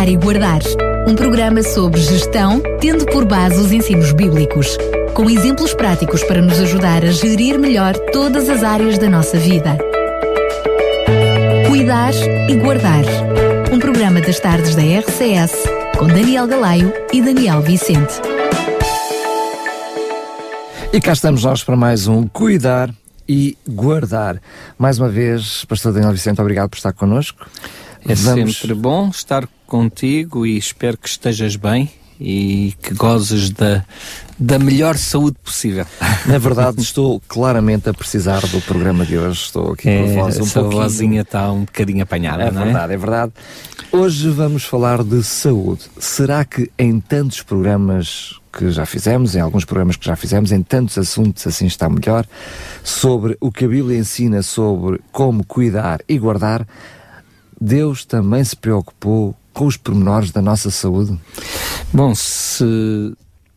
Cuidar e Guardar. Um programa sobre gestão, tendo por base os ensinos bíblicos, com exemplos práticos para nos ajudar a gerir melhor todas as áreas da nossa vida. Cuidar e Guardar. Um programa das tardes da RCS, com Daniel Galaio e Daniel Vicente. E cá estamos nós para mais um Cuidar e Guardar. Mais uma vez, Pastor Daniel Vicente, obrigado por estar connosco. É Vamos... sempre bom estar contigo e espero que estejas bem e que gozes da, da melhor saúde possível. Na verdade, estou claramente a precisar do programa de hoje. Estou aqui é, com a voz um pouquinho... vozinha está um bocadinho apanhada, é não é? verdade, é verdade. Hoje vamos falar de saúde. Será que em tantos programas que já fizemos, em alguns programas que já fizemos, em tantos assuntos assim está melhor, sobre o que a Bíblia ensina sobre como cuidar e guardar, Deus também se preocupou com os pormenores da nossa saúde? Bom, se,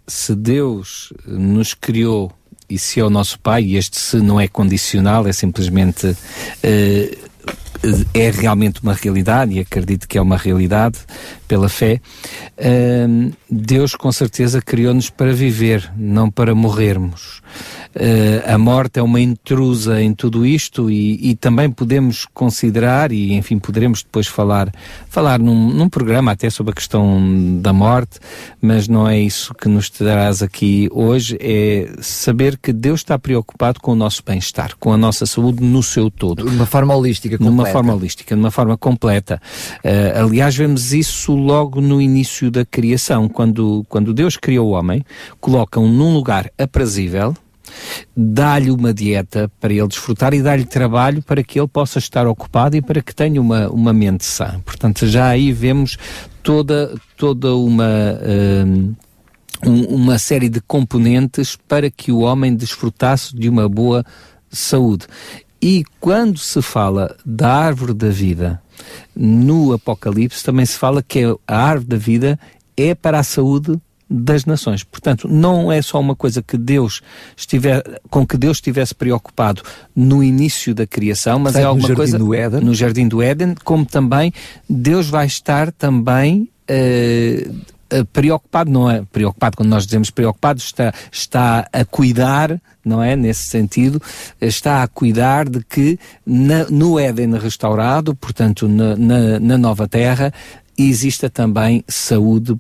se Deus nos criou e se é o nosso Pai, e este se não é condicional, é simplesmente. Uh, é realmente uma realidade e acredito que é uma realidade pela fé. Uh, Deus com certeza criou-nos para viver, não para morrermos. Uh, a morte é uma intrusa em tudo isto e, e, também podemos considerar, e enfim, poderemos depois falar, falar num, num, programa até sobre a questão da morte, mas não é isso que nos traz aqui hoje, é saber que Deus está preocupado com o nosso bem-estar, com a nossa saúde no seu todo. De uma forma holística, completa. Forma holística, de uma forma completa. Uh, aliás, vemos isso logo no início da criação, quando, quando Deus criou o homem, coloca-o num lugar aprazível, dá-lhe uma dieta para ele desfrutar e dá-lhe trabalho para que ele possa estar ocupado e para que tenha uma, uma mente sã. Portanto, já aí vemos toda, toda uma. Uh, uma série de componentes para que o homem desfrutasse de uma boa saúde. E quando se fala da árvore da vida no Apocalipse, também se fala que a árvore da vida é para a saúde das nações. Portanto, não é só uma coisa que Deus estiver, com que Deus estivesse preocupado no início da criação, mas é alguma no coisa no jardim do Éden, como também Deus vai estar também uh, preocupado, não é preocupado quando nós dizemos preocupado, está, está a cuidar, não é? Nesse sentido, está a cuidar de que na, no Éden restaurado, portanto, na, na, na nova terra, exista também saúde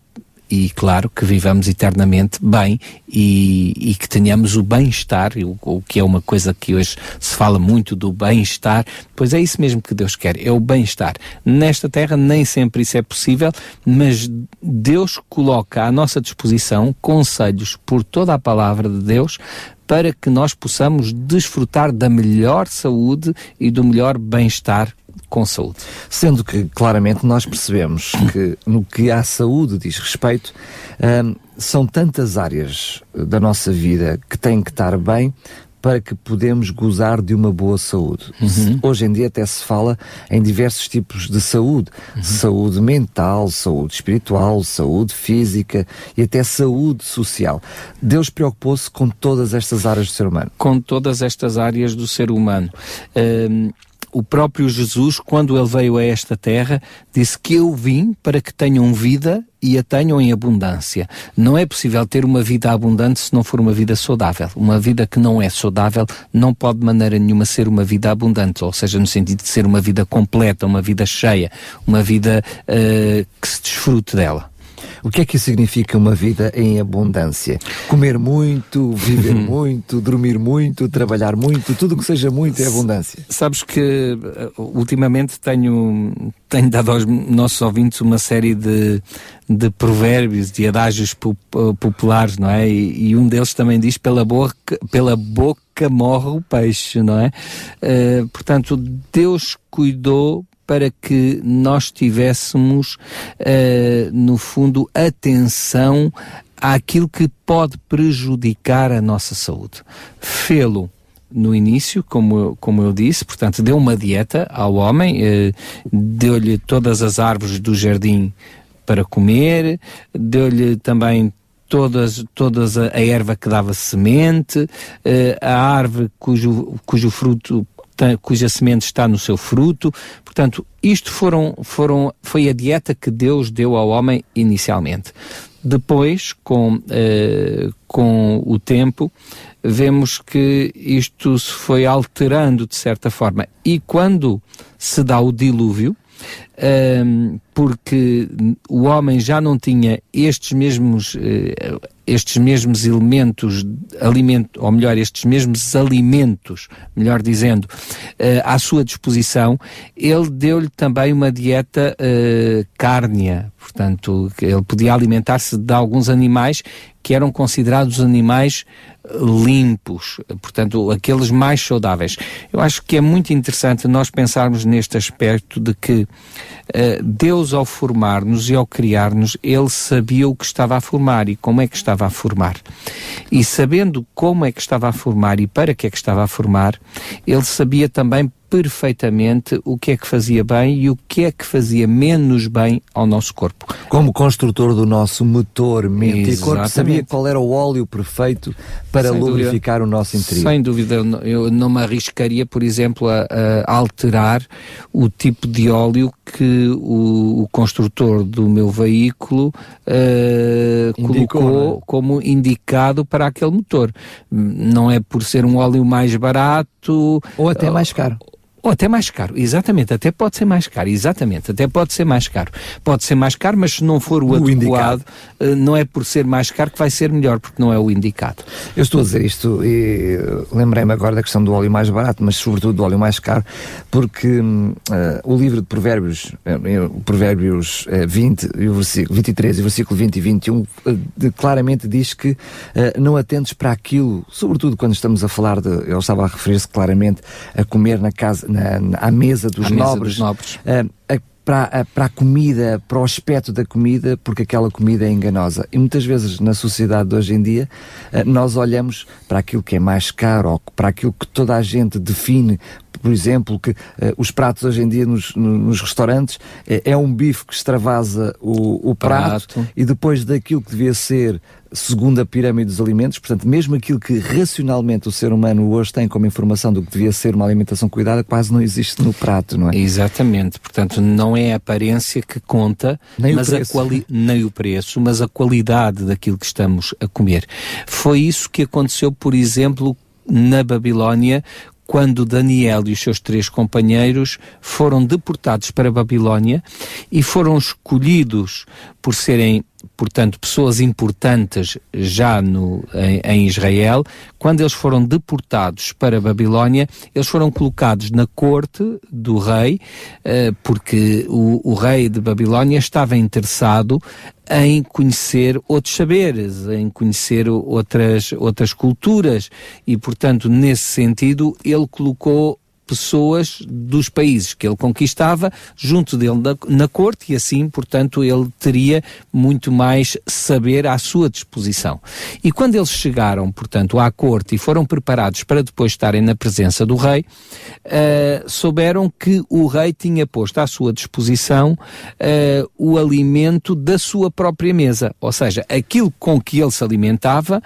e, claro, que vivamos eternamente bem e, e que tenhamos o bem-estar, o, o, que é uma coisa que hoje se fala muito do bem-estar, pois é isso mesmo que Deus quer, é o bem-estar. Nesta terra nem sempre isso é possível, mas Deus coloca à nossa disposição conselhos por toda a palavra de Deus para que nós possamos desfrutar da melhor saúde e do melhor bem-estar com saúde. Sendo que, claramente, nós percebemos que, no que à saúde diz respeito, hum, são tantas áreas da nossa vida que têm que estar bem para que podemos gozar de uma boa saúde. Uhum. Hoje em dia até se fala em diversos tipos de saúde. Uhum. Saúde mental, saúde espiritual, saúde física e até saúde social. Deus preocupou-se com todas estas áreas do ser humano. Com todas estas áreas do ser humano. Um o próprio Jesus, quando ele veio a esta terra, disse que eu vim para que tenham vida e a tenham em abundância. Não é possível ter uma vida abundante se não for uma vida saudável. Uma vida que não é saudável não pode de maneira nenhuma ser uma vida abundante, ou seja, no sentido de ser uma vida completa, uma vida cheia, uma vida uh, que se desfrute dela. O que é que significa uma vida em abundância? Comer muito, viver muito, dormir muito, trabalhar muito, tudo o que seja muito é abundância. Sabes que eh, ultimamente tenho, tenho dado aos nossos ouvintes uma série de, de provérbios, de adágios populares, não é? E, e, um deles também diz: pela boca, pela boca morre o peixe, não é? Uh, portanto, Deus cuidou para que nós tivéssemos, uh, no fundo, atenção àquilo que pode prejudicar a nossa saúde. Fê-lo no início, como, como eu disse, portanto, deu uma dieta ao homem, eh, deu-lhe todas as árvores do jardim para comer, deu-lhe também todas, todas a, a erva que dava semente, eh, a árvore cujo, cujo fruto cuja semente está no seu fruto. Portanto, isto foram, foram, foi a dieta que Deus deu ao homem inicialmente. Depois, com, uh, com o tempo, vemos que isto se foi alterando de certa forma. E quando se dá o dilúvio, um, porque o homem já não tinha estes mesmos, uh, estes mesmos elementos, alimento, ou melhor, estes mesmos alimentos, melhor dizendo, uh, à sua disposição, ele deu-lhe também uma dieta uh, cárnea, portanto, ele podia alimentar-se de alguns animais que eram considerados animais limpos, portanto, aqueles mais saudáveis. Eu acho que é muito interessante nós pensarmos neste aspecto de que uh, Deus, ao formar-nos e ao criar-nos, Ele sabia o que estava a formar e como é que estava a formar. E sabendo como é que estava a formar e para que é que estava a formar, Ele sabia também perfeitamente o que é que fazia bem e o que é que fazia menos bem ao nosso corpo. Como construtor do nosso motor, mente Exatamente. e corpo, sabia qual era o óleo perfeito para Sem lubrificar dúvida. o nosso interior. Sem dúvida, eu não me arriscaria, por exemplo, a, a alterar o tipo de óleo que o, o construtor do meu veículo uh, Indicou, colocou é? como indicado para aquele motor. Não é por ser um óleo mais barato ou até mais caro ou até mais caro, exatamente, até pode ser mais caro, exatamente, até pode ser mais caro. Pode ser mais caro, mas se não for o, o adequado, indicado. Eh, não é por ser mais caro que vai ser melhor, porque não é o indicado. Eu estou a dizer isto e lembrei-me agora da questão do óleo mais barato, mas sobretudo do óleo mais caro, porque uh, o livro de Provérbios, uh, Provérbios uh, 20, e o versículo 23 e o versículo 20 e 21, uh, de, claramente diz que não atentes para aquilo, sobretudo quando estamos a falar de, eu estava a referir-se claramente a comer na casa na, na, à mesa dos à nobres, mesa dos nobres. Uh, a, para, a, para a comida, para o aspecto da comida, porque aquela comida é enganosa. E muitas vezes na sociedade de hoje em dia, uh, nós olhamos para aquilo que é mais caro, ou para aquilo que toda a gente define por exemplo, que uh, os pratos hoje em dia nos, nos restaurantes é, é, um bife que extravasa o, o prato, prato, e depois daquilo que devia ser segundo a pirâmide dos alimentos, portanto, mesmo aquilo que racionalmente o ser humano hoje tem como informação do que devia ser uma alimentação cuidada, quase não existe no prato, não é? Exatamente, portanto, não é a aparência que conta, nem, mas o, preço. A nem o preço, mas a qualidade daquilo que estamos a comer. Foi isso que aconteceu, por exemplo, na Babilónia, quando Daniel e os seus três companheiros foram deportados para a Babilónia e foram escolhidos por serem portanto, pessoas importantes já no, em, em, Israel, quando eles foram deportados para a Babilónia, eles foram colocados na corte do rei, uh, porque o, o rei de Babilónia estava interessado em conhecer outros saberes, em conhecer outras, outras culturas. E, portanto, nesse sentido, ele colocou pessoas dos países que ele conquistava junto dele na, na, corte e assim, portanto, ele teria muito mais saber à sua disposição. E quando eles chegaram, portanto, à corte e foram preparados para depois estarem na presença do rei, uh, souberam que o rei tinha posto à sua disposição uh, o alimento da sua própria mesa, ou seja, aquilo com que ele se alimentava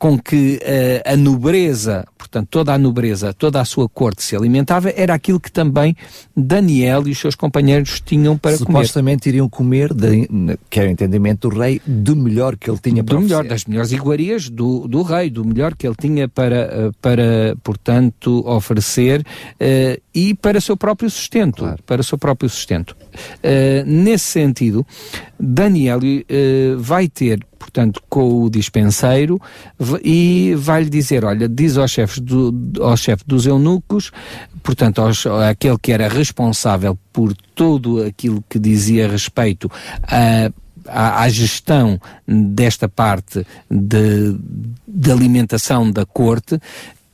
com que uh, a nobreza, portanto, toda a nobreza, toda a sua corte se alimentava, era aquilo que também Daniel e os seus companheiros tinham para Supostamente comer. Supostamente iriam comer, de, que era o entendimento do rei, do melhor que ele tinha para Do melhor, das melhores iguarias do, do rei, do melhor que ele tinha para, eh, para portanto, oferecer uh, e para o seu próprio sustento. Claro. Para o seu próprio sustento. Uh, nesse sentido, Daniel vai ter portanto, com o dispenseiro e vai-lhe dizer, olha, diz aos chefes do, ao chefe dos eunucos, portanto, aos, aquele que era responsável por tudo aquilo que dizia respeito a à, à, gestão desta parte de, de alimentação da corte,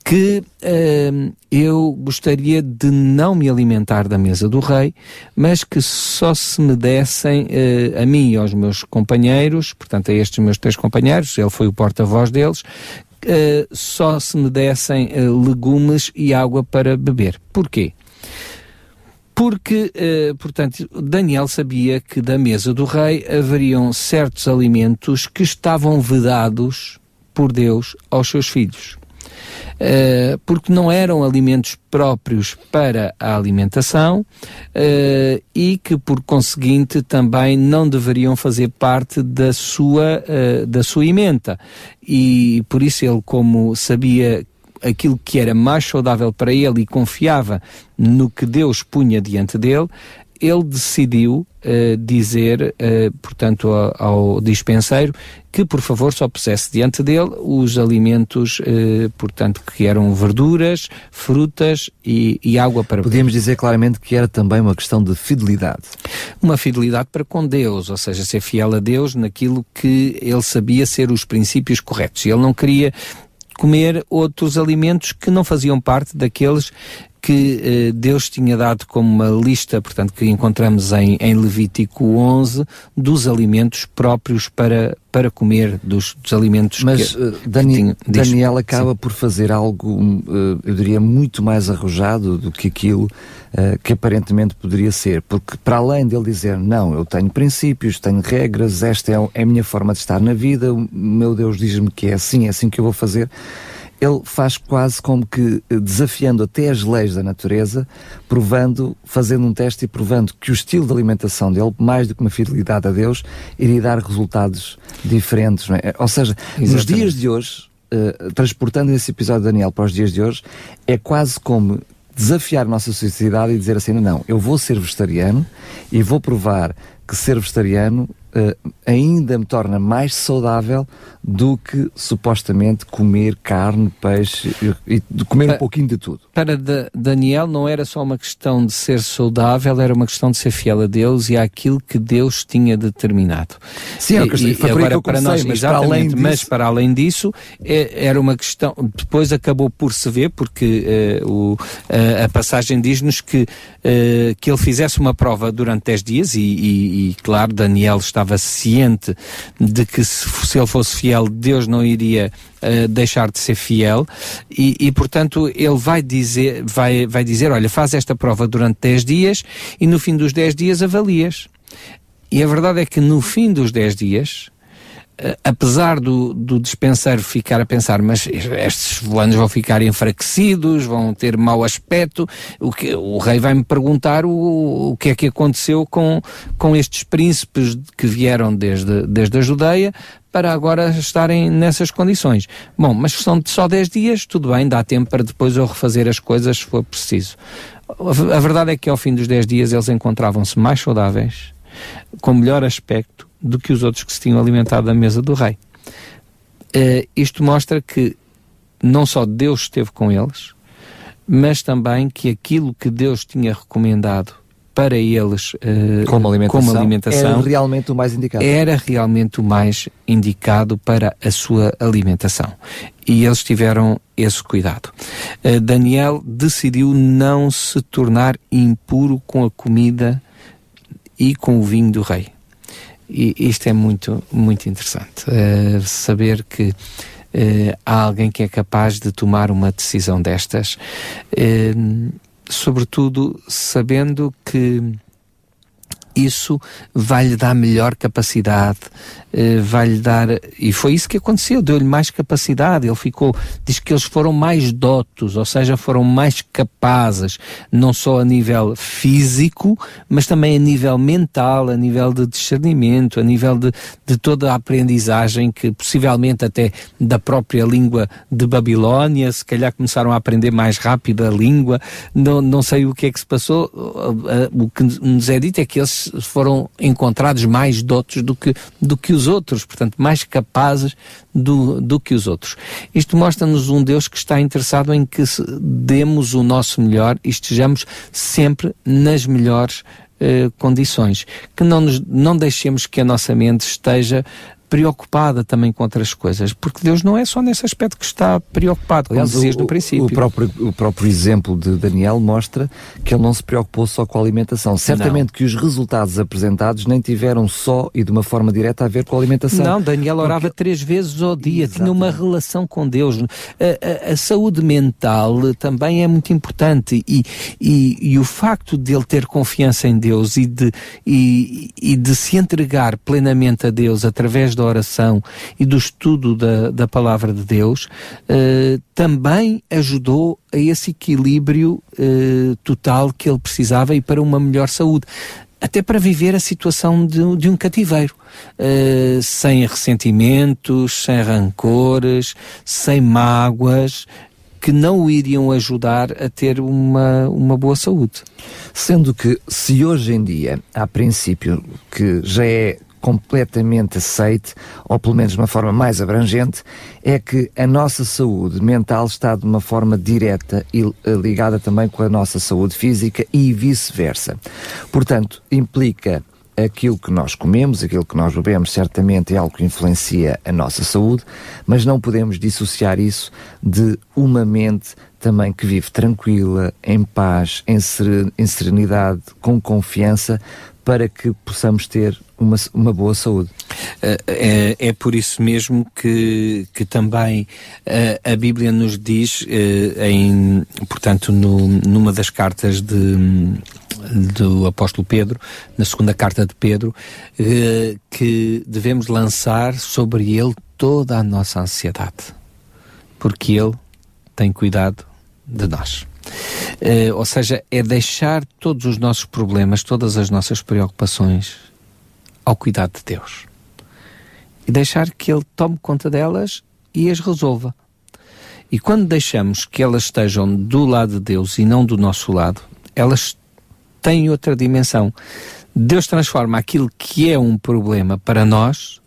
que uh, eu gostaria de não me alimentar da mesa do rei, mas que só se me dessem uh, a mim e aos meus companheiros, portanto a estes meus três companheiros, ele foi o porta-voz deles, uh, só se me dessem legumes e água para beber. Porquê? Porque, portanto, Daniel sabia que da mesa do rei haveriam certos alimentos que estavam vedados por Deus aos seus filhos. Uh, porque não eram alimentos próprios para a alimentação uh, e que, por conseguinte, também não deveriam fazer parte da sua, uh, da sua emenda. E por isso ele, como sabia aquilo que era mais saudável para ele e confiava no que Deus punha diante dele, ele decidiu uh, dizer, uh, portanto, ao, ao, dispenseiro que, por favor, só pusesse diante dele os alimentos, uh, portanto, que eram verduras, frutas e, e água para Podíamos dizer claramente que era também uma questão de fidelidade. Uma fidelidade para com Deus, ou seja, ser fiel a Deus naquilo que ele sabia ser os princípios corretos. Ele não queria comer outros alimentos que não faziam parte daqueles que eh, Deus tinha dado como uma lista, portanto, que encontramos em, em Levítico 11, dos alimentos próprios para, para comer, dos, dos alimentos Mas que, uh, Dani, que tinha, Daniel acaba Sim. por fazer algo, uh, eu diria, muito mais arrojado do que aquilo que aparentemente poderia ser, porque para além dele dizer, não, eu tenho princípios, tenho regras, esta é, é a minha forma de estar na vida, o meu Deus diz-me que é assim, é assim que eu vou fazer ele faz quase como que eh, desafiando até as leis da natureza, provando, fazendo um teste e provando que o estilo de alimentação dele, mais do que uma fidelidade a Deus, iria dar resultados diferentes. É? Ou seja, Exatamente. nos dias de hoje, uh, transportando esse episódio de Daniel para os dias de hoje, é quase como desafiar a nossa sociedade e dizer assim: não, eu vou ser vegetariano e vou provar que ser vegetariano uh, ainda me torna mais saudável do que supostamente comer carne, peixe e, e comer um pouquinho de tudo. Para Daniel não era só uma questão de ser saudável, era uma questão de ser fiel a Deus e àquilo que Deus tinha determinado. Sim, é e, foi agora para nós, mas para além disso... mas para além disso é, era uma questão. Depois acabou por se ver porque uh, o, uh, a passagem diz-nos que que ele fizesse uma prova durante 10 dias e, e, e claro Daniel estava ciente de que se, se ele fosse fiel Deus não iria uh, deixar de ser fiel e, e, portanto ele vai dizer, vai, vai dizer, olha, faz esta prova durante 10 dias e no fim dos 10 dias avalias. E a verdade é que no fim dos 10 dias, apesar do, do dispenseiro ficar a pensar, mas estes fulanos vão ficar enfraquecidos, vão ter mau aspecto, o, que, o rei vai-me perguntar o, o que é que aconteceu com, com estes príncipes que vieram desde, desde a Judeia para agora estarem nessas condições. Bom, mas são só 10 dias, tudo bem, dá tempo para depois eu refazer as coisas se for preciso. A verdade é que ao fim dos 10 dias eles encontravam-se mais saudáveis, com melhor aspecto do que os outros que se tinham alimentado da mesa do rei. Uh, isto mostra que não só Deus esteve com eles, mas também que aquilo que Deus tinha recomendado para eles uh, como, alimentação, como alimentação era realmente o mais indicado. Era realmente o mais indicado para a sua alimentação. E eles tiveram esse cuidado. Uh, Daniel decidiu não se tornar impuro com a comida e com o vinho do rei. E isto é muito, muito interessante. Uh, saber que há alguém que é capaz de tomar uma decisão destas sobretudo sabendo que isso vai-lhe dar melhor capacidade, uh, vai-lhe dar. E foi isso que aconteceu, deu-lhe mais capacidade. Ele ficou, diz que eles foram mais dotos, ou seja, foram mais capazes, não só a nível físico, mas também a nível mental, a nível de discernimento, a nível de, de toda a aprendizagem que possivelmente até da própria língua de Babilónia, se calhar começaram a aprender mais rápido a língua, não, não sei o que é que se passou. O que nos é dito é que eles foram encontrados mais dotos do que, do que os outros, portanto, mais capazes do, do que os outros. Isto mostra-nos um Deus que está interessado em que demos o nosso melhor e estejamos sempre nas melhores eh, condições. Que não, nos, não deixemos que a nossa mente esteja preocupada também com outras coisas, porque Deus não é só nesse aspecto que está preocupado, como dizias no princípio. O próprio, o próprio exemplo de Daniel mostra que ele não se preocupou só com a alimentação. Certamente não. que os resultados apresentados nem tiveram só e de uma forma direta a ver com a alimentação. Não, Daniel orava porque... três vezes ao dia, Exatamente. tinha uma relação com Deus. A, a, a, saúde mental também é muito importante e, e, e, o facto de ele ter confiança em Deus e de, e, e de se entregar plenamente a Deus através da oração e do estudo da, da palavra de Deus, uh, também ajudou a esse equilíbrio uh, total que ele precisava e para uma melhor saúde até para viver a situação de, de um cativeiro, uh, sem ressentimentos, sem rancores, sem mágoas, que não o iriam ajudar a ter uma, uma boa saúde. Sendo que, se hoje em dia, a princípio, que já é completamente aceite, ou pelo menos de uma forma mais abrangente, é que a nossa saúde mental está de uma forma direta e eh, ligada também com a nossa saúde física e vice-versa. Portanto, implica aquilo que nós comemos, aquilo que nós bebemos, certamente é algo que influencia a nossa saúde, mas não podemos dissociar isso de uma mente também que vive tranquila, em paz, em serenidade, com confiança, para que possamos ter uma, uma boa saúde. É, é, por isso mesmo que, que também a, a Bíblia nos diz, eh, em, portanto, no, numa das cartas de, do apóstolo Pedro, na segunda carta de Pedro, eh, que devemos lançar sobre ele toda a nossa ansiedade, porque ele tem cuidado de nós. Uh, ou seja, é deixar todos os nossos problemas, todas as nossas preocupações ao cuidado de Deus. E deixar que Ele tome conta delas e as resolva. E quando deixamos que elas estejam do lado de Deus e não do nosso lado, elas têm outra dimensão. Deus transforma aquilo que é um problema para nós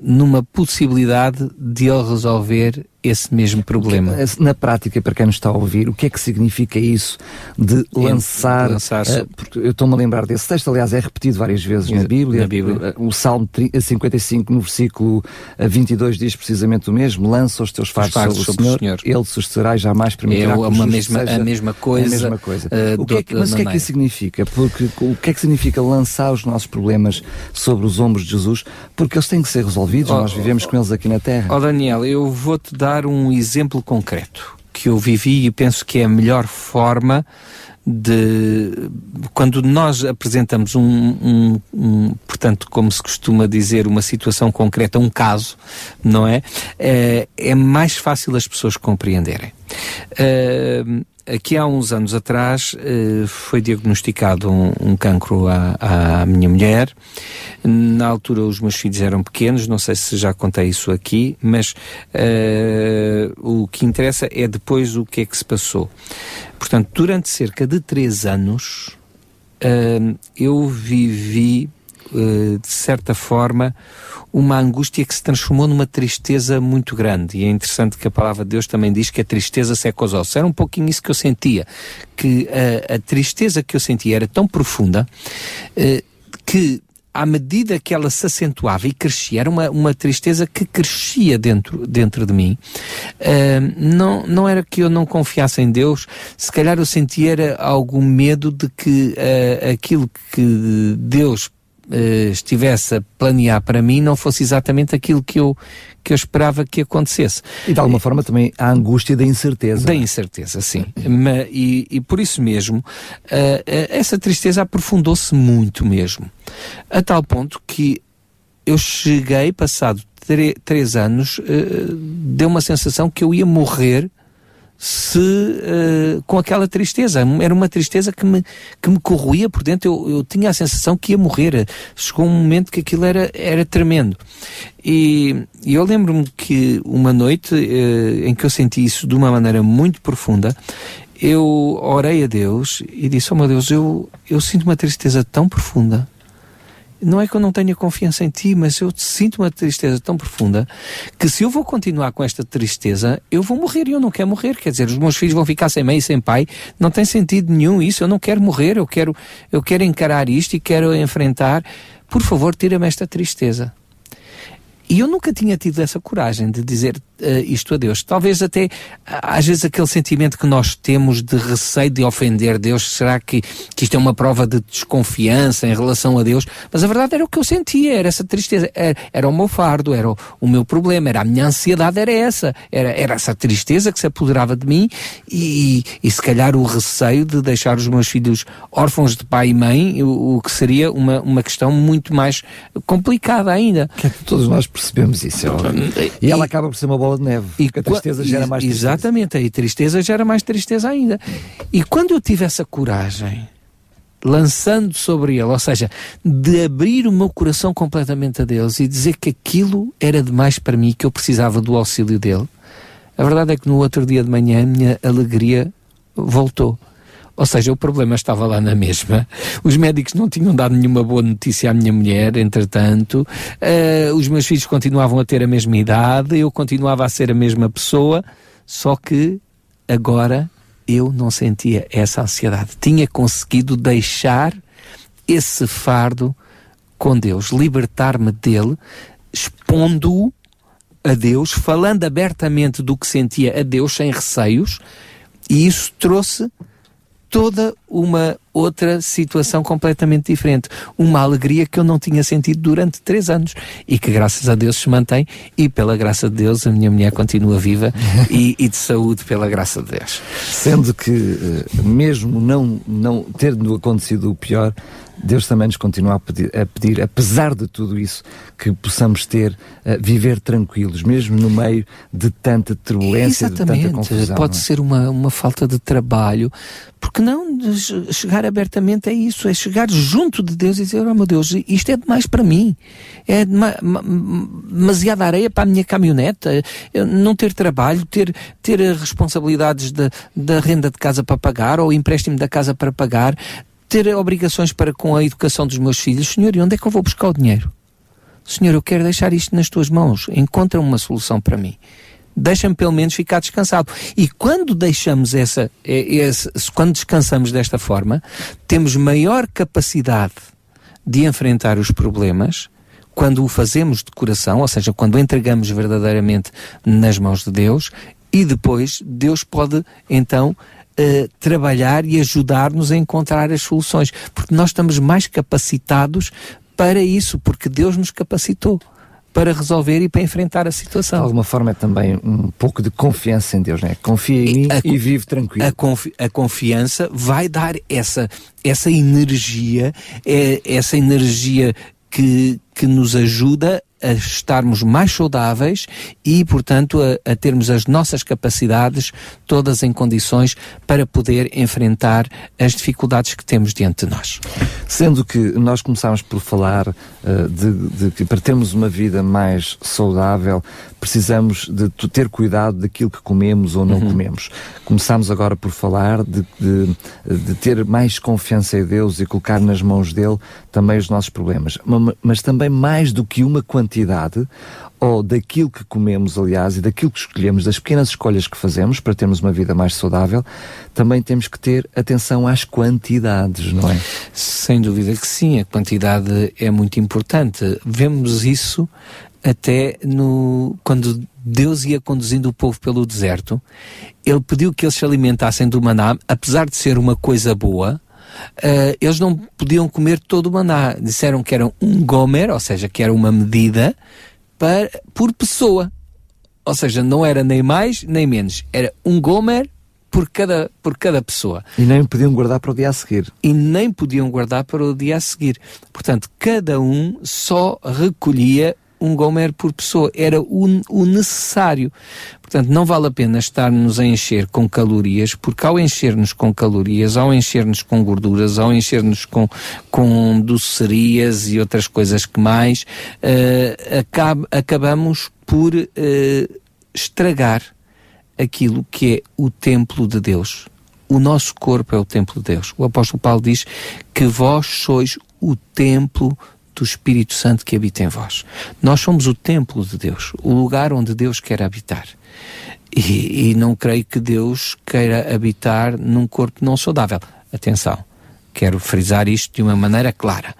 numa possibilidade de ele resolver esse mesmo problema. Na prática, para quem nos está a ouvir, o que é que significa isso de lançar? lançar uh, porque eu estou-me a lembrar desse texto, aliás, é repetido várias vezes na Bíblia. Na Bíblia. Uh, o Salmo 55, no versículo 22, diz precisamente o mesmo: lança os teus fardos sobre, sobre, o Senhor, ele susterá e jamais permitirá é uma mesma, a mesma coisa. A mesma coisa. Uh, o que é que, mas o que é que isso significa? Porque, o que é que significa lançar os nossos problemas sobre os ombros de Jesus? Porque eles têm que ser resolvidos, oh, nós vivemos oh, com eles aqui na Terra. Ó oh Daniel, eu vou-te dar dar um exemplo concreto que eu vivi e penso que é a melhor forma de quando nós apresentamos um, um, um, portanto como se costuma dizer uma situação concreta um caso não é? É, é mais fácil as pessoas compreenderem. Uh, aqui há uns anos atrás uh, foi diagnosticado um, um cancro à, à, minha mulher. Na altura os meus filhos eram pequenos, não sei se já contei isso aqui, mas uh, o que interessa é depois o que é que se passou. Portanto, durante cerca de três anos uh, eu vivi, de certa forma, uma angústia que se transformou numa tristeza muito grande. E é interessante que a palavra de Deus também diz que a tristeza seca os ossos. Era um pouquinho isso que eu sentia, que a, a tristeza que eu sentia era tão profunda uh, que à medida que ela se acentuava e crescia, era uma, uma tristeza que crescia dentro, dentro de mim. Uh, não, não era que eu não confiasse em Deus, se calhar eu sentia algum medo de que uh, aquilo que Deus estivesse a planear para mim não fosse exatamente aquilo que eu, que eu esperava que acontecesse. E de alguma forma também a angústia da incerteza. Da incerteza, sim. e, e por isso mesmo, uh, essa tristeza aprofundou-se muito mesmo. A tal ponto que eu cheguei, passado três anos, deu uma sensação que eu ia morrer se uh, com aquela tristeza. Era uma tristeza que me, que me corroía por dentro. Eu, eu tinha a sensação que ia morrer. Chegou um momento que aquilo era, era tremendo. E, e eu lembro-me que uma noite uh, em que eu senti isso de uma maneira muito profunda, eu orei a Deus e disse: Oh meu Deus, eu, eu sinto uma tristeza tão profunda não é que eu não tenha confiança em ti, mas eu sinto uma tristeza tão profunda que se eu vou continuar com esta tristeza, eu vou morrer e eu não quero morrer. Quer dizer, os meus filhos vão ficar sem mãe e sem pai. Não tem sentido nenhum isso. Eu não quero morrer. Eu quero, eu quero encarar isto e quero enfrentar. Por favor, tira-me esta tristeza. E eu nunca tinha tido essa coragem de dizer uh, isto a Deus. Talvez até, às vezes, aquele sentimento que nós temos de receio de ofender Deus, será que, que isto é uma prova de desconfiança em relação a Deus? Mas a verdade era o que eu sentia, era essa tristeza, era, era o meu fardo, era o, o, meu problema, era a minha ansiedade, era essa, era, era essa tristeza que se apoderava de mim e, e, se calhar o receio de deixar os meus filhos órfãos de pai e mãe, o, o que seria uma, uma questão muito mais complicada ainda. Que é que todos nós percebemos isso. E, e ela acaba por ser uma bola de neve. E a tristeza gera mais tristeza. Exatamente, e tristeza gera mais tristeza ainda. E quando eu tive essa coragem, lançando sobre ele, ou seja, de abrir o meu coração completamente a Deus e dizer que aquilo era demais para mim, que eu precisava do auxílio dele, a verdade é que no outro dia de manhã a minha alegria voltou. Ou seja, o problema estava lá na mesma. Os médicos não tinham dado nenhuma boa notícia à minha mulher, entretanto. Uh, os meus filhos continuavam a ter a mesma idade, eu continuava a ser a mesma pessoa, só que agora eu não sentia essa ansiedade. Tinha conseguido deixar esse fardo com Deus, libertar-me dele, expondo-o a Deus, falando abertamente do que sentia a Deus, sem receios, e isso trouxe toda uma outra situação completamente diferente. Uma alegria que eu não tinha sentido durante três anos e que, graças a Deus, se mantém. E, pela graça de Deus, a minha mulher continua viva e, e, de saúde, pela graça de Deus. Sendo que, eh, mesmo não, não tendo acontecido o pior, Deus também nos continua a pedir, a pedir, apesar de tudo isso, que possamos ter, uh, viver tranquilos, mesmo no meio de tanta turbulência, Exatamente. de tanta confusão. Pode é? ser uma, uma falta de trabalho, porque não chegar abertamente é isso, é chegar junto de Deus e dizer, oh meu Deus, isto é demais para mim, é demasiada areia para a minha caminhonete, não ter trabalho, ter, ter responsabilidades da renda de casa para pagar, ou empréstimo da casa para pagar, ter obrigações para com a educação dos meus filhos, Senhor, e onde é que eu vou buscar o dinheiro? Senhor, eu quero deixar isto nas tuas mãos. Encontra uma solução para mim. Deixa-me pelo menos ficar descansado. E quando deixamos essa, essa, quando descansamos desta forma, temos maior capacidade de enfrentar os problemas quando o fazemos de coração, ou seja, quando entregamos verdadeiramente nas mãos de Deus, e depois Deus pode então uh, trabalhar e ajudar-nos a encontrar as soluções, porque nós estamos mais capacitados para isso, porque Deus nos capacitou para resolver e para enfrentar a situação. De alguma forma é também um pouco de confiança em Deus, né? Confia em mim a, e vive tranquilo. A, confi a, confiança vai dar essa, essa energia, é, essa energia que, que nos ajuda a estarmos mais saudáveis e, portanto, a, a, termos as nossas capacidades todas em condições para poder enfrentar as dificuldades que temos diante de nós. Sendo que nós começámos por falar uh, de, que para termos uma vida mais saudável precisamos de ter cuidado daquilo que comemos ou não uhum. comemos. Começámos agora por falar de, de, de ter mais confiança em Deus e colocar nas mãos dele também os nossos problemas, mas, mas também mais do que uma quantidade, ou daquilo que comemos, aliás, e daquilo que escolhemos, das pequenas escolhas que fazemos para termos uma vida mais saudável, também temos que ter atenção às quantidades, não é? Sem dúvida que sim, a quantidade é muito importante. Vemos isso até no quando Deus ia conduzindo o povo pelo deserto, ele pediu que eles se alimentassem do maná, apesar de ser uma coisa boa, uh, eles não podiam comer todo o maná. Disseram que era um gomer, ou seja, que era uma medida para, por pessoa. Ou seja, não era nem mais nem menos. Era um gomer por cada, por cada pessoa. E nem podiam guardar para o dia a seguir. E nem podiam guardar para o dia a seguir. Portanto, cada um só recolhia um Gomer por pessoa. Era o, o necessário. Portanto, não vale a pena estarmos a encher com calorias, porque ao encher-nos com calorias, ao encher-nos com gorduras, ao encher-nos com, com docerias e outras coisas que mais, uh, acab acabamos por uh, estragar aquilo que é o templo de Deus. O nosso corpo é o templo de Deus. O apóstolo Paulo diz que vós sois o templo do Espírito Santo que habita em vós. Nós somos o templo de Deus, o lugar onde Deus quer habitar. E, e não creio que Deus queira habitar num corpo não saudável. Atenção, quero frisar isto de uma maneira clara.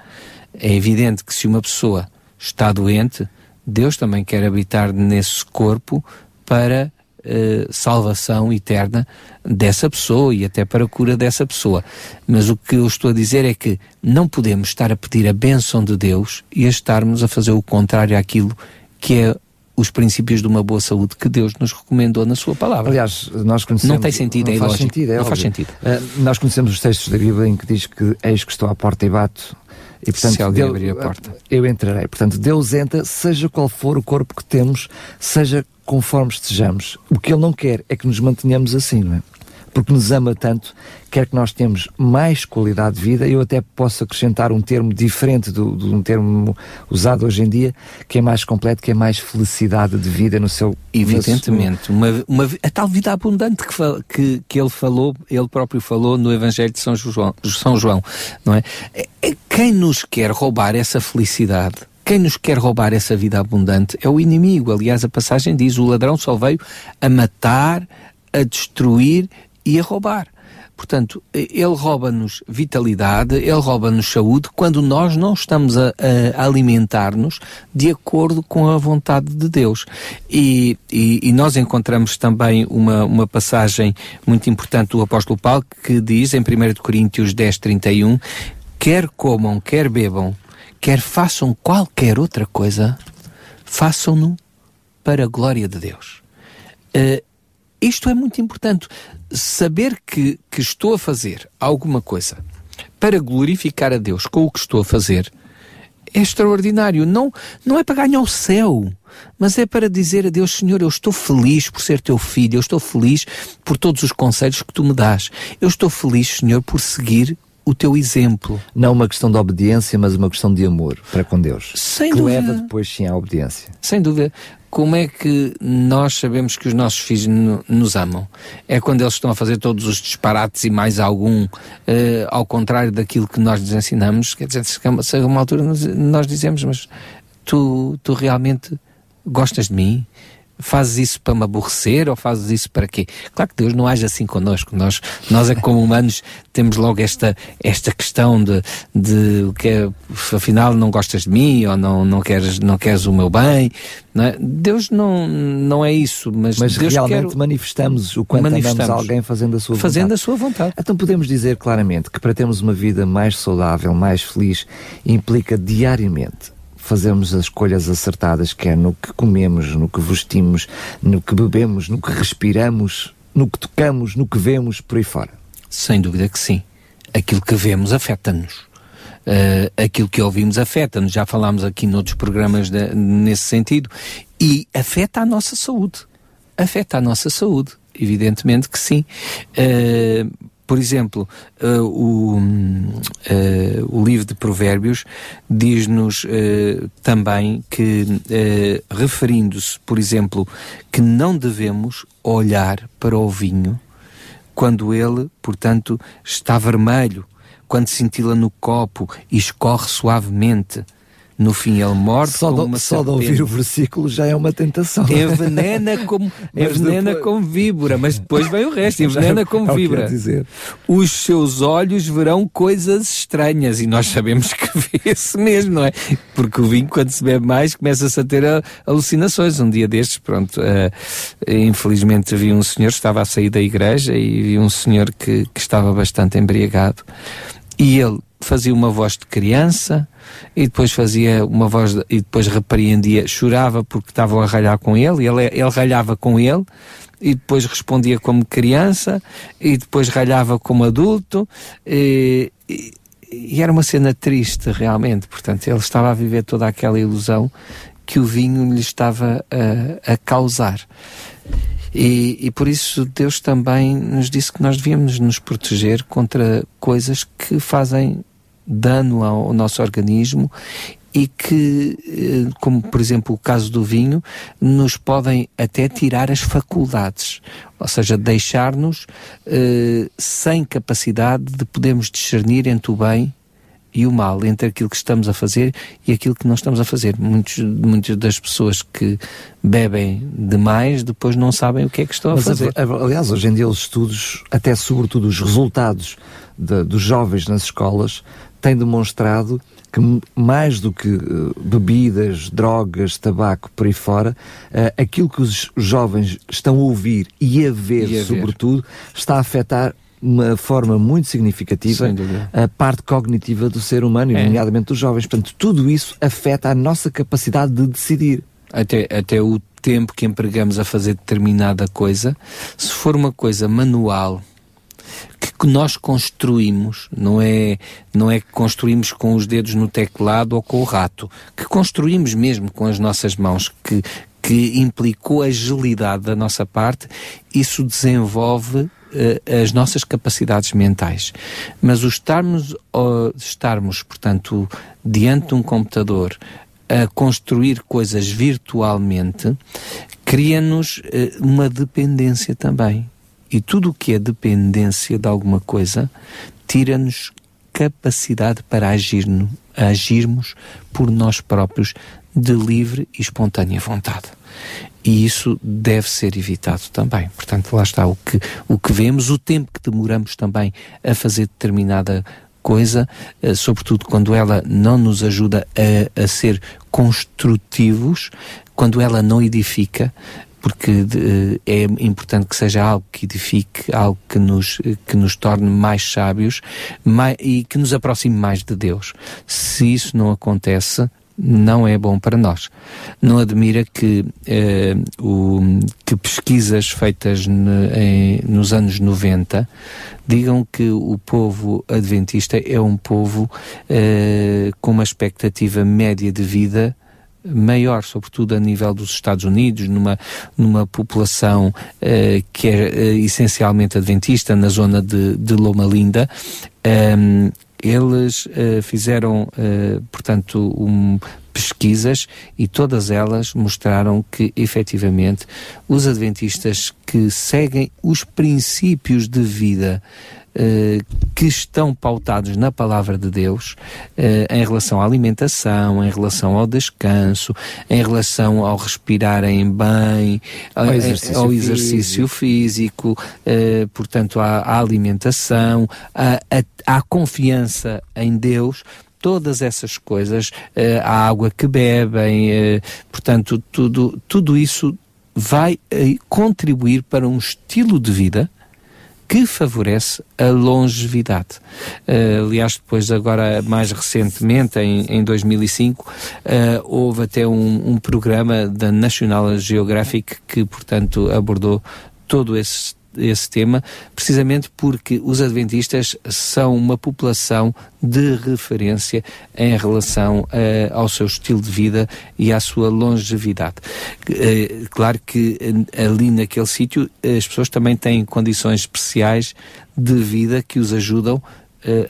É evidente que se uma pessoa está doente, Deus também quer habitar nesse corpo para uh, salvação eterna dessa pessoa e até para a cura dessa pessoa. Mas o que eu estou a dizer é que não podemos estar a pedir a bênção de Deus e a estarmos a fazer o contrário àquilo que é os princípios de uma boa saúde que Deus nos recomendou na sua palavra. Aliás, nós conhecemos... Não tem sentido, não é faz sentido, é Não faz sentido. Uh, nós conhecemos os textos da Bíblia em que diz que eis que estou à porta e bato E, portanto, Se alguém Deus, abrir a porta. Eu entrarei. Portanto, Deus entra, seja qual for o corpo que temos, seja conforme estejamos. O que Ele não quer é que nos mantenhamos assim, não é? Porque nos ama tanto, quer que nós tenhamos mais qualidade de vida. Eu até posso acrescentar um termo diferente do, de um termo usado hoje em dia, que é mais completo, que é mais felicidade de vida no seu. Evidentemente, uma, uma, a tal vida abundante que, que, que ele falou, ele próprio falou no Evangelho de São João, São João não é? é? é quem nos quer roubar essa felicidade? Quem nos quer roubar essa vida abundante é o inimigo. Aliás, a passagem diz: o ladrão só veio a matar, a destruir e a roubar. Portanto, ele rouba-nos vitalidade, ele rouba-nos saúde quando nós não estamos a, a alimentar-nos de acordo com a vontade de Deus. E, e, e, nós encontramos também uma, uma passagem muito importante do apóstolo Paulo que diz em 1 Coríntios 10, 31, quer comam, quer bebam, quer façam qualquer outra coisa, façam-no para a glória de Deus. Uh, isto é muito importante. Saber que, que estou a fazer alguma coisa para glorificar a Deus com o que estou a fazer é extraordinário. Não, não é para ganhar o céu, mas é para dizer a Deus, Senhor, eu estou feliz por ser teu filho, eu estou feliz por todos os conselhos que tu me dás. Eu estou feliz, Senhor, por seguir o teu exemplo. Não uma questão de obediência, mas uma questão de amor para com Deus. Sem que dúvida. leva depois sim à obediência. Sem dúvida. Como é que nós sabemos que os nossos filhos nos amam? É quando eles estão a fazer todos os disparates e mais algum, uh, ao contrário daquilo que nós lhes ensinamos. Quer dizer, se a uma altura nós dizemos, mas tu, tu realmente gostas de mim? Fazes isso para me aborrecer ou fazes isso para quê? Claro que Deus não age assim connosco. Nós, nós é como humanos temos logo esta, esta questão de, de que é, afinal não gostas de mim ou não, não, queres, não queres o meu bem. Não é? Deus não, não é isso, mas, mas Deus realmente quer... manifestamos o quanto manifestamos. amamos alguém fazendo a sua fazendo vontade. a sua vontade. Então podemos dizer claramente que para termos uma vida mais saudável, mais feliz, implica diariamente fazemos as escolhas acertadas, quer no que comemos, no que vestimos, no que bebemos, no que respiramos, no que tocamos, no que vemos, por aí fora. Sem dúvida que sim. Aquilo que vemos afeta-nos. Uh, aquilo que ouvimos afeta-nos. Já falámos aqui noutros programas de, nesse sentido. E afeta a nossa saúde. Afeta a nossa saúde. Evidentemente que sim. Uh, por exemplo, uh, o, uh, o livro de Provérbios diz-nos uh, também que, referindo-se, por exemplo, que não devemos olhar para o vinho quando ele, portanto, está vermelho, quando cintila no copo e escorre suavemente no fim ele morre só de, Só de ouvir o versículo já é uma tentação. Envenena como, envenena depois... como víbora, mas depois vem o resto, envenena como é víbora. Dizer. Os seus olhos verão coisas estranhas e nós sabemos que vê-se mesmo, não é? Porque o vinho, quando se bebe mais, começa-se a ter alucinações. Um dia destes, pronto, uh, infelizmente vi um senhor, estava a sair da igreja e vi um senhor que, que estava bastante embriagado e ele fazia uma voz de criança e depois fazia uma voz de, e depois repreendia, chorava porque estavam a ralhar com ele, ele, ele ralhava com ele e depois respondia como criança e depois ralhava como adulto e, e, e era uma cena triste realmente, portanto ele estava a viver toda aquela ilusão que o vinho lhe estava a, a causar. E, e, por isso Deus também nos disse que nós devíamos nos proteger contra coisas que fazem dano ao nosso organismo e que, eh, como por exemplo o caso do vinho, nos podem até tirar as faculdades, ou seja, deixar-nos eh, sem capacidade de podermos discernir entre o bem e o mal, entre aquilo que estamos a fazer e aquilo que não estamos a fazer. Muitos, muitas das pessoas que bebem demais depois não sabem o que é que estão Mas, a fazer. Aliás, hoje em dia os estudos, até sobretudo os resultados de, dos jovens nas escolas, tem demonstrado que mais do que uh, bebidas, drogas, tabaco por aí fora, uh, aquilo que os jovens estão a ouvir e a ver, e a sobretudo, ver. está a afetar uma forma muito significativa a parte cognitiva do ser humano, é. nomeadamente dos jovens. Portanto, tudo isso afeta a nossa capacidade de decidir. Até, até o tempo que empregamos a fazer determinada coisa, se for uma coisa manual, que nós construímos, não é, não é que construímos com os dedos no teclado ou com o rato, que construímos mesmo com as nossas mãos, que, que implicou agilidade da nossa parte, isso desenvolve uh, as nossas capacidades mentais. Mas o estarmos, estarmos, portanto, diante de um computador a construir coisas virtualmente, cria-nos uh, uma dependência também. E tudo o que é dependência de alguma coisa tira-nos capacidade para agir, agirmos por nós próprios de livre e espontânea vontade. E isso deve ser evitado também. Portanto, lá está o que, o que vemos, o tempo que demoramos também a fazer determinada coisa, eh, sobretudo quando ela não nos ajuda a, a ser construtivos, quando ela não edifica, porque de, é importante que seja algo que edifique, algo que nos, que nos torne mais sábios mais, e que nos aproxime mais de Deus. Se isso não acontece, não é bom para nós. Não admira que, eh, o, que pesquisas feitas ne, em, nos anos 90 digam que o povo adventista é um povo eh, com uma expectativa média de vida maior, sobretudo a nível dos Estados Unidos, numa, numa população uh, que é uh, essencialmente adventista, na zona de, de Loma Linda. Um, eles uh, fizeram, portanto, um, pesquisas e todas elas mostraram que, efetivamente, os adventistas que seguem os princípios de vida Uh, que estão pautados na palavra de Deus uh, em relação à alimentação, em relação ao descanso, em relação ao respirarem bem, ao exercício, ao exercício físico, uh, portanto, à, à alimentação, à, à, à confiança em Deus todas essas coisas, a água que bebem, portanto, tudo, tudo isso vai contribuir para um estilo de vida que favorece a longevidade. Uh, aliás, depois agora, mais recentemente, em, em 2005, uh, eh, houve até um, um programa da National Geographic que, portanto, abordou todo esse esse tema, precisamente porque os adventistas são uma população de referência em relação uh, ao seu estilo de vida e à sua longevidade. Uh, claro que uh, ali naquele sítio as pessoas também têm condições especiais de vida que os ajudam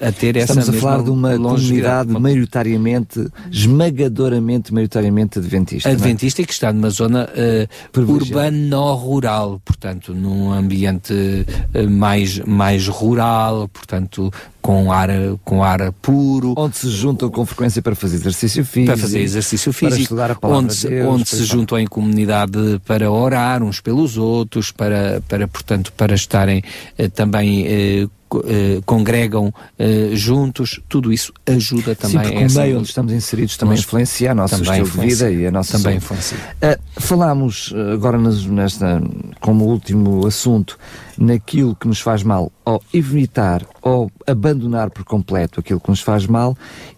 a ter Estamos essa Estamos a falar de uma comunidade uma... maioritariamente, esmagadoramente, maioritariamente adventista. É? Adventista é? e que está numa zona uh, urbano-rural, portanto, num ambiente uh, mais, mais rural, portanto, com ar, com ar puro. Onde se juntam com frequência para fazer exercício físico. Para fazer exercício físico. A onde, de Deus, onde se juntam em comunidade para orar uns pelos outros, para, para portanto, para estarem eh, também eh, eh, congregam eh, juntos, tudo isso ajuda também. Sim, porque o meio onde estamos inseridos também influencia o nosso estilo de vida e a nossa também influencia. Uh, falámos agora nesta, como último assunto naquilo que nos faz mal, ou evitar ou abandonar por completo aquilo que nos faz mal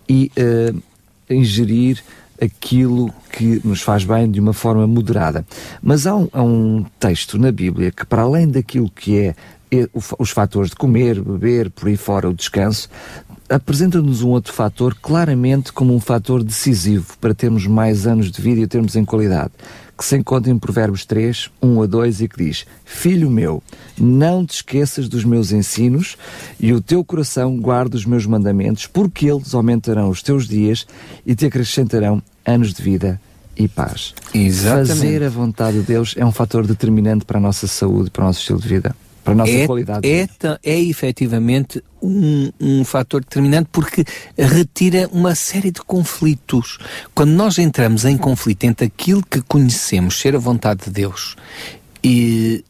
e uh, ingerir aquilo que nos faz bem de uma forma moderada. Mas há um, há um texto na Bíblia que, para além daquilo que é os fatores de comer, beber, por aí fora, o descanso, apresenta-nos um outro fator claramente como um fator decisivo para termos mais anos de vida e termos em qualidade, que se encontra em Provérbios 3, 1 a 2 e que diz: Filho meu, não te esqueças dos meus ensinos e o teu coração guarda os meus mandamentos, porque eles aumentarão os teus dias e te acrescentarão anos de vida e paz. Exatamente. Fazer a vontade de Deus é um fator determinante para a nossa saúde, para o nosso estilo de vida para a nossa é, qualidade. É, é efetivamente um, um fator determinante porque retira uma série de conflitos. Quando nós entramos em conflito entre aquilo que conhecemos ser a vontade de Deus e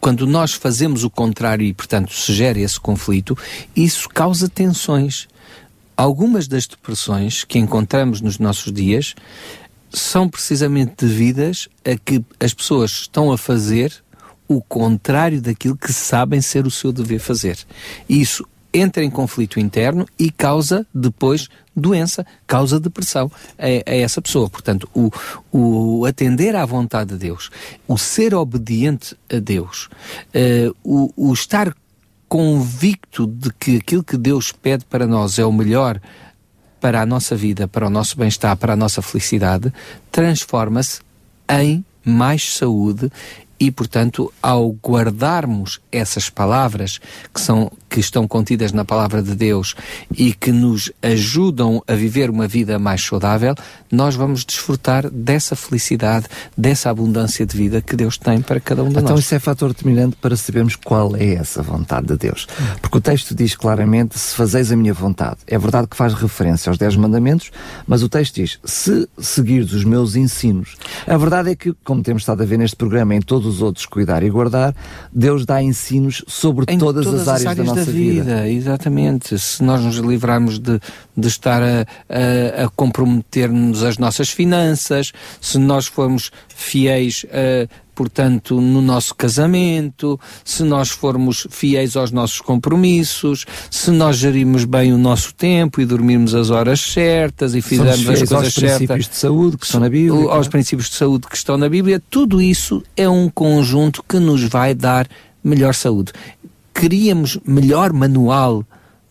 quando nós fazemos o contrário e, portanto, se gera esse conflito, isso causa tensões. Algumas das depressões que encontramos nos nossos dias são precisamente devidas a que as pessoas estão a fazer o contrário daquilo que sabem ser o seu dever fazer. Isso entra em conflito interno e causa depois doença, causa depressão a, a essa pessoa. Portanto, o, o, atender à vontade de Deus, o ser obediente a Deus, uh, o, o estar convicto de que aquilo que Deus pede para nós é o melhor para a nossa vida, para o nosso bem-estar, para a nossa felicidade, transforma-se em mais saúde e, portanto, ao guardarmos essas palavras que, são, que estão contidas na palavra de Deus e que nos ajudam a viver uma vida mais saudável, nós vamos desfrutar dessa felicidade, dessa abundância de vida que Deus tem para cada um de então, nós. Então, isso é fator determinante para sabermos qual é essa vontade de Deus. Porque o texto diz claramente: se fazeis a minha vontade. É verdade que faz referência aos Dez Mandamentos, mas o texto diz: se seguires os meus ensinos. A verdade é que, como temos estado a ver neste programa, em todos os outros, cuidar e guardar, Deus dá ensinos sobre todas, todas as áreas, áreas da nossa da vida, vida. Exatamente. Se nós nos livrarmos de, de estar a, a, a comprometer-nos as nossas finanças, se nós formos fiéis a portanto, no nosso casamento, se nós formos fiéis aos nossos compromissos, se nós gerirmos bem o nosso tempo e dormirmos as horas certas e fizermos as coisas aos certas. princípios de saúde que estão na Bíblia. Aos princípios de saúde que estão na Bíblia, tudo isso é um conjunto que nos vai dar melhor saúde. Queríamos melhor manual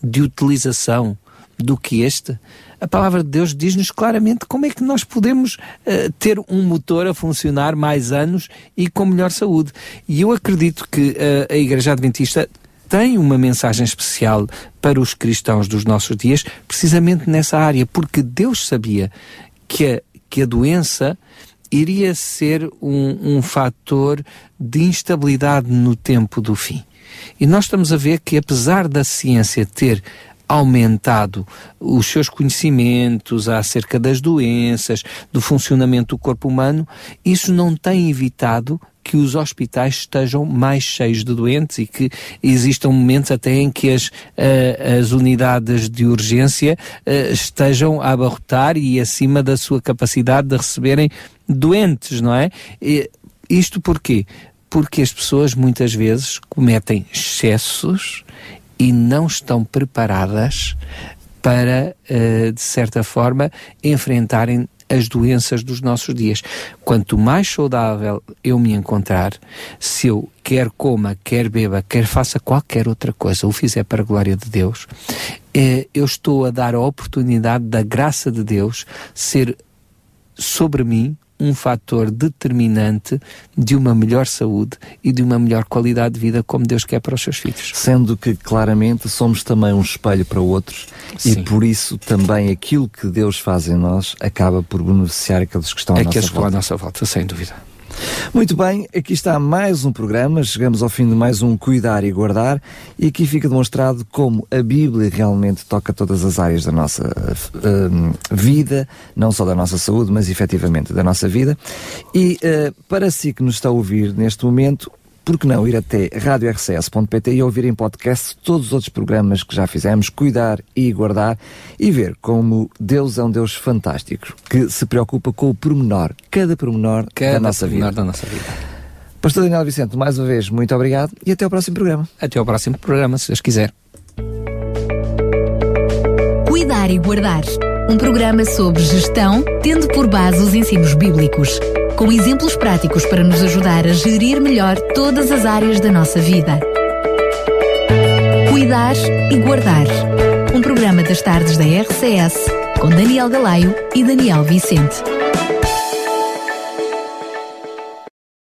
de utilização do que este? a palavra de Deus diz-nos claramente como é que nós podemos uh, ter um motor a funcionar mais anos e com melhor saúde. E eu acredito que uh, a Igreja Adventista tem uma mensagem especial para os cristãos dos nossos dias, precisamente nessa área, porque Deus sabia que a, que a doença iria ser um, um fator de instabilidade no tempo do fim. E nós estamos a ver que, apesar da ciência ter aumentado os seus conhecimentos acerca das doenças, do funcionamento do corpo humano, isso não tem evitado que os hospitais estejam mais cheios de doentes e que existam momentos até em que as, uh, as unidades de urgência uh, estejam a abarrotar e acima da sua capacidade de receberem doentes, não é? E, isto porquê? Porque as pessoas muitas vezes cometem excessos e não estão preparadas para, uh, de certa forma, enfrentarem as doenças dos nossos dias. Quanto mais saudável eu me encontrar, se eu quer coma, quer beba, quer faça qualquer outra coisa, o fizer para a glória de Deus, eh, eu estou a dar a oportunidade da graça de Deus ser sobre mim um fator determinante de uma melhor saúde e de uma melhor qualidade de vida como Deus quer para os seus filhos. Sendo que claramente somos também um espelho para outros Sim. e por isso também aquilo que Deus faz em nós acaba por beneficiar aqueles que estão à nossa volta. Aqueles que estão à nossa volta, sem dúvida. Muito bem, aqui está mais um programa, chegamos ao fim de mais um Cuidar e Guardar e aqui fica demonstrado como a Bíblia realmente toca todas as áreas da nossa uh, vida, não só da nossa saúde, mas efetivamente da nossa vida. E uh, para si que nos está a ouvir neste momento, por que não ir até radiorcs.pt e ouvir em podcast todos os outros programas que já fizemos, cuidar e guardar e ver como Deus é um Deus fantástico, que se preocupa com o pormenor, cada pormenor cada da nossa pormenor vida. da nossa vida. Pastor Daniel Vicente, mais uma vez, muito obrigado e até ao próximo programa. Até ao próximo programa, se Deus quiser. Cuidar e guardar. Um programa sobre gestão, tendo por base os ensinos bíblicos com exemplos práticos para nos ajudar a gerir melhor todas as áreas da nossa vida. Cuidar e Guardar. Um programa das tardes da RCS com Daniel Galaio e Daniel Vicente.